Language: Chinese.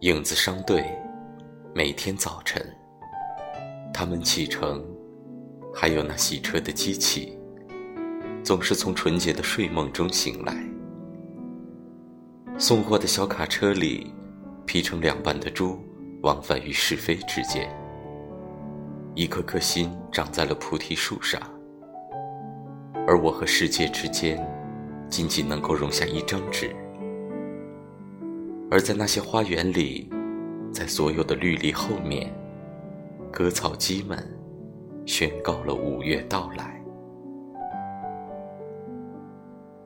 影子商队，每天早晨，他们启程，还有那洗车的机器，总是从纯洁的睡梦中醒来。送货的小卡车里，劈成两半的猪，往返于是非之间。一颗颗心长在了菩提树上，而我和世界之间，仅仅能够容下一张纸。而在那些花园里，在所有的绿篱后面，割草机们宣告了五月到来。